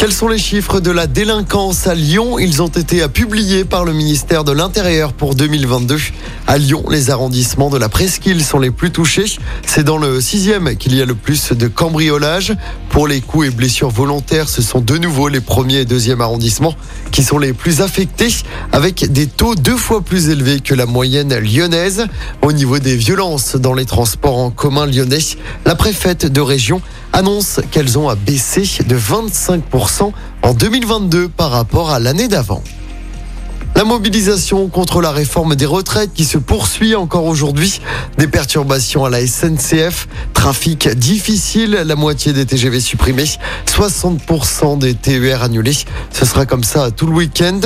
Quels sont les chiffres de la délinquance à Lyon? Ils ont été publiés par le ministère de l'Intérieur pour 2022. À Lyon, les arrondissements de la Presqu'île sont les plus touchés. C'est dans le sixième qu'il y a le plus de cambriolages. Pour les coups et blessures volontaires, ce sont de nouveau les premiers et deuxième arrondissements qui sont les plus affectés, avec des taux deux fois plus élevés que la moyenne lyonnaise. Au niveau des violences dans les transports en commun lyonnais, la préfète de région annonce qu'elles ont baissé de 25% en 2022 par rapport à l'année d'avant. La mobilisation contre la réforme des retraites qui se poursuit encore aujourd'hui. Des perturbations à la SNCF, trafic difficile, la moitié des TGV supprimés, 60% des TER annulés. Ce sera comme ça tout le week-end.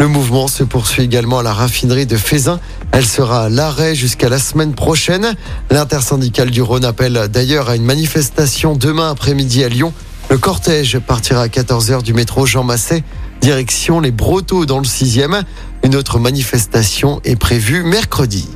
Le mouvement se poursuit également à la raffinerie de Fézin. Elle sera à l'arrêt jusqu'à la semaine prochaine. L'intersyndicale du Rhône appelle d'ailleurs à une manifestation demain après-midi à Lyon. Le cortège partira à 14h du métro Jean Massé direction les Brotteaux dans le 6e. Une autre manifestation est prévue mercredi.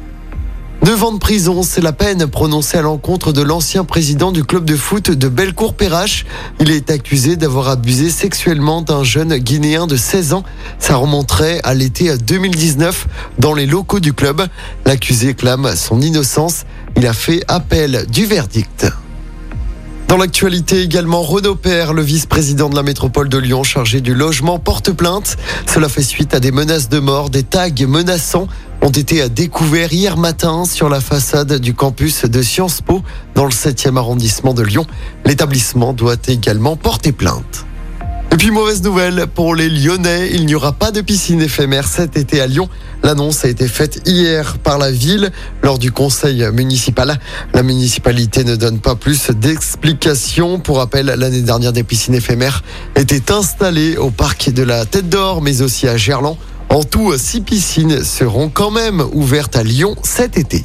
Deux ans de prison, c'est la peine prononcée à l'encontre de l'ancien président du club de foot de Bellecour-Perrache. Il est accusé d'avoir abusé sexuellement d'un jeune Guinéen de 16 ans. Ça remonterait à l'été 2019 dans les locaux du club. L'accusé clame son innocence. Il a fait appel du verdict. Dans l'actualité également, Renaud Père, le vice-président de la métropole de Lyon chargé du logement, porte plainte. Cela fait suite à des menaces de mort, des tags menaçants ont été découverts hier matin sur la façade du campus de Sciences Po dans le 7e arrondissement de Lyon. L'établissement doit également porter plainte. Et puis mauvaise nouvelle pour les Lyonnais, il n'y aura pas de piscine éphémère cet été à Lyon. L'annonce a été faite hier par la ville lors du conseil municipal. La municipalité ne donne pas plus d'explications. Pour rappel, l'année dernière, des piscines éphémères étaient installées au parc de la Tête d'Or, mais aussi à Gerland. En tout, six piscines seront quand même ouvertes à Lyon cet été.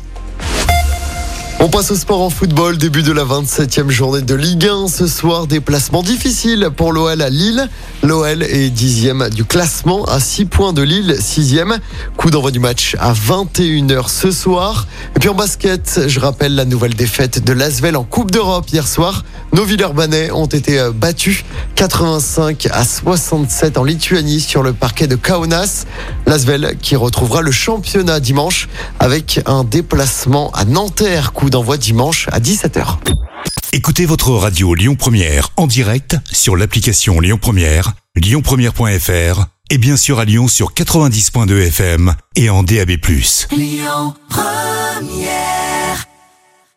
On passe au sport en football, début de la 27e journée de Ligue 1. Ce soir, déplacement difficile pour l'OL à Lille. L'OL est dixième du classement à 6 points de Lille, sixième. Coup d'envoi du match à 21h ce soir. Et puis en basket, je rappelle la nouvelle défaite de Lasvel en Coupe d'Europe hier soir. Nos Villeurbanais ont été euh, battus 85 à 67 en Lituanie sur le parquet de Kaunas. Lasvel qui retrouvera le championnat dimanche avec un déplacement à Nanterre. Coup d'envoi dimanche à 17h. Écoutez votre radio Lyon Première en direct sur l'application Lyon Première, lyonpremière.fr et bien sûr à Lyon sur 90.2 FM et en DAB+. Lyon Première